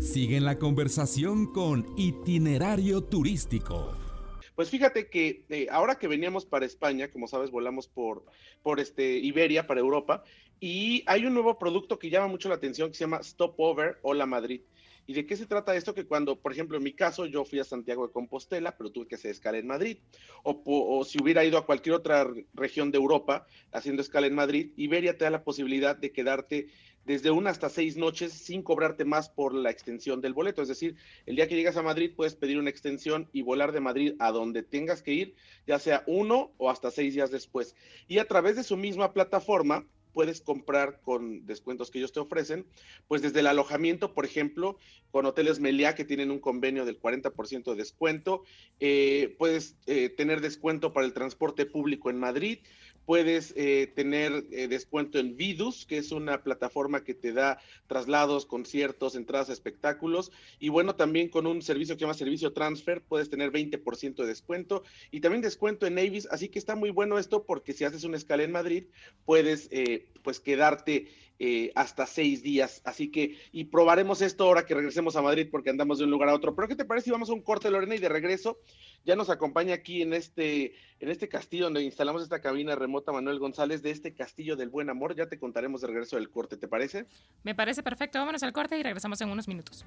Sigue en la conversación con Itinerario Turístico. Pues fíjate que eh, ahora que veníamos para España, como sabes, volamos por, por este, Iberia, para Europa, y hay un nuevo producto que llama mucho la atención que se llama Stopover Hola Madrid. ¿Y de qué se trata esto? Que cuando, por ejemplo, en mi caso, yo fui a Santiago de Compostela, pero tuve que hacer escala en Madrid. O, o, si hubiera ido a cualquier otra región de Europa haciendo escala en Madrid, Iberia te da la posibilidad de quedarte desde una hasta seis noches sin cobrarte más por la extensión del boleto. Es decir, el día que llegas a Madrid puedes pedir una extensión y volar de Madrid a donde tengas que ir, ya sea uno o hasta seis días después. Y a través de su misma plataforma puedes comprar con descuentos que ellos te ofrecen, pues desde el alojamiento, por ejemplo, con hoteles Meliá que tienen un convenio del 40% de descuento, eh, puedes eh, tener descuento para el transporte público en Madrid, puedes eh, tener eh, descuento en Vidus, que es una plataforma que te da traslados, conciertos, entradas a espectáculos. Y bueno, también con un servicio que se llama Servicio Transfer, puedes tener 20% de descuento y también descuento en Avis. Así que está muy bueno esto porque si haces una escala en Madrid, puedes eh, pues quedarte hasta seis días. Así que, y probaremos esto ahora que regresemos a Madrid porque andamos de un lugar a otro. Pero ¿qué te parece si vamos a un corte, Lorena? Y de regreso ya nos acompaña aquí en este, en este castillo donde instalamos esta cabina remota Manuel González de este castillo del buen amor. Ya te contaremos de regreso del corte, ¿te parece? Me parece perfecto. Vámonos al corte y regresamos en unos minutos.